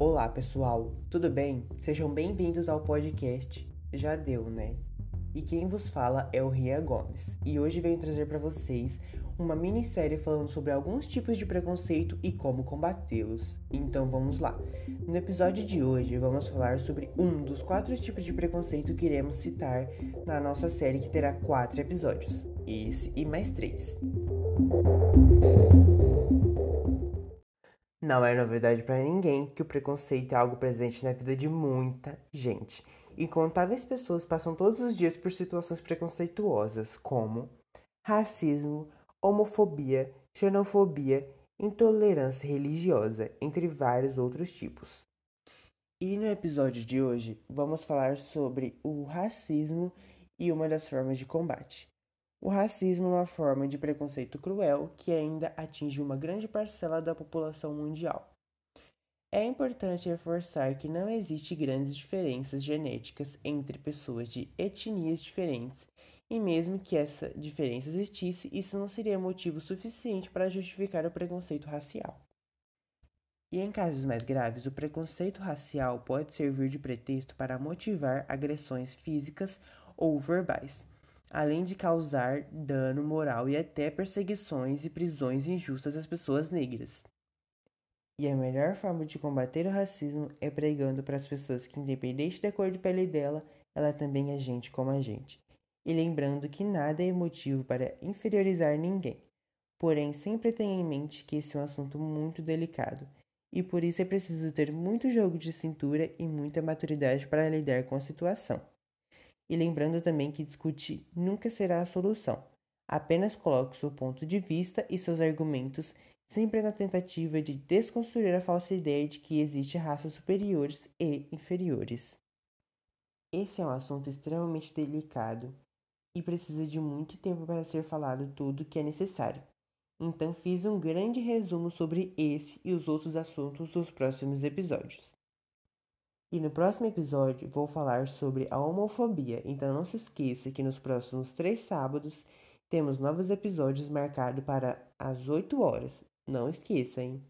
Olá pessoal, tudo bem? Sejam bem-vindos ao podcast Já Deu, né? E quem vos fala é o Ria Gomes, e hoje venho trazer para vocês uma minissérie falando sobre alguns tipos de preconceito e como combatê-los. Então vamos lá. No episódio de hoje vamos falar sobre um dos quatro tipos de preconceito que iremos citar na nossa série que terá quatro episódios. Esse e mais três. Não é novidade para ninguém que o preconceito é algo presente na vida de muita gente. Incontáveis pessoas passam todos os dias por situações preconceituosas, como racismo, homofobia, xenofobia, intolerância religiosa, entre vários outros tipos. E no episódio de hoje vamos falar sobre o racismo e uma das formas de combate. O racismo é uma forma de preconceito cruel que ainda atinge uma grande parcela da população mundial. É importante reforçar que não existe grandes diferenças genéticas entre pessoas de etnias diferentes, e mesmo que essa diferença existisse, isso não seria motivo suficiente para justificar o preconceito racial. E em casos mais graves, o preconceito racial pode servir de pretexto para motivar agressões físicas ou verbais além de causar dano moral e até perseguições e prisões injustas às pessoas negras. E a melhor forma de combater o racismo é pregando para as pessoas que, independente da cor de pele dela, ela também é gente como a gente. E lembrando que nada é motivo para inferiorizar ninguém. Porém, sempre tenha em mente que esse é um assunto muito delicado, e por isso é preciso ter muito jogo de cintura e muita maturidade para lidar com a situação. E lembrando também que discutir nunca será a solução. Apenas coloque seu ponto de vista e seus argumentos, sempre na tentativa de desconstruir a falsa ideia de que existem raças superiores e inferiores. Esse é um assunto extremamente delicado e precisa de muito tempo para ser falado tudo o que é necessário. Então fiz um grande resumo sobre esse e os outros assuntos dos próximos episódios. E no próximo episódio vou falar sobre a homofobia, então não se esqueça que nos próximos três sábados temos novos episódios marcados para as 8 horas. Não esqueça, hein?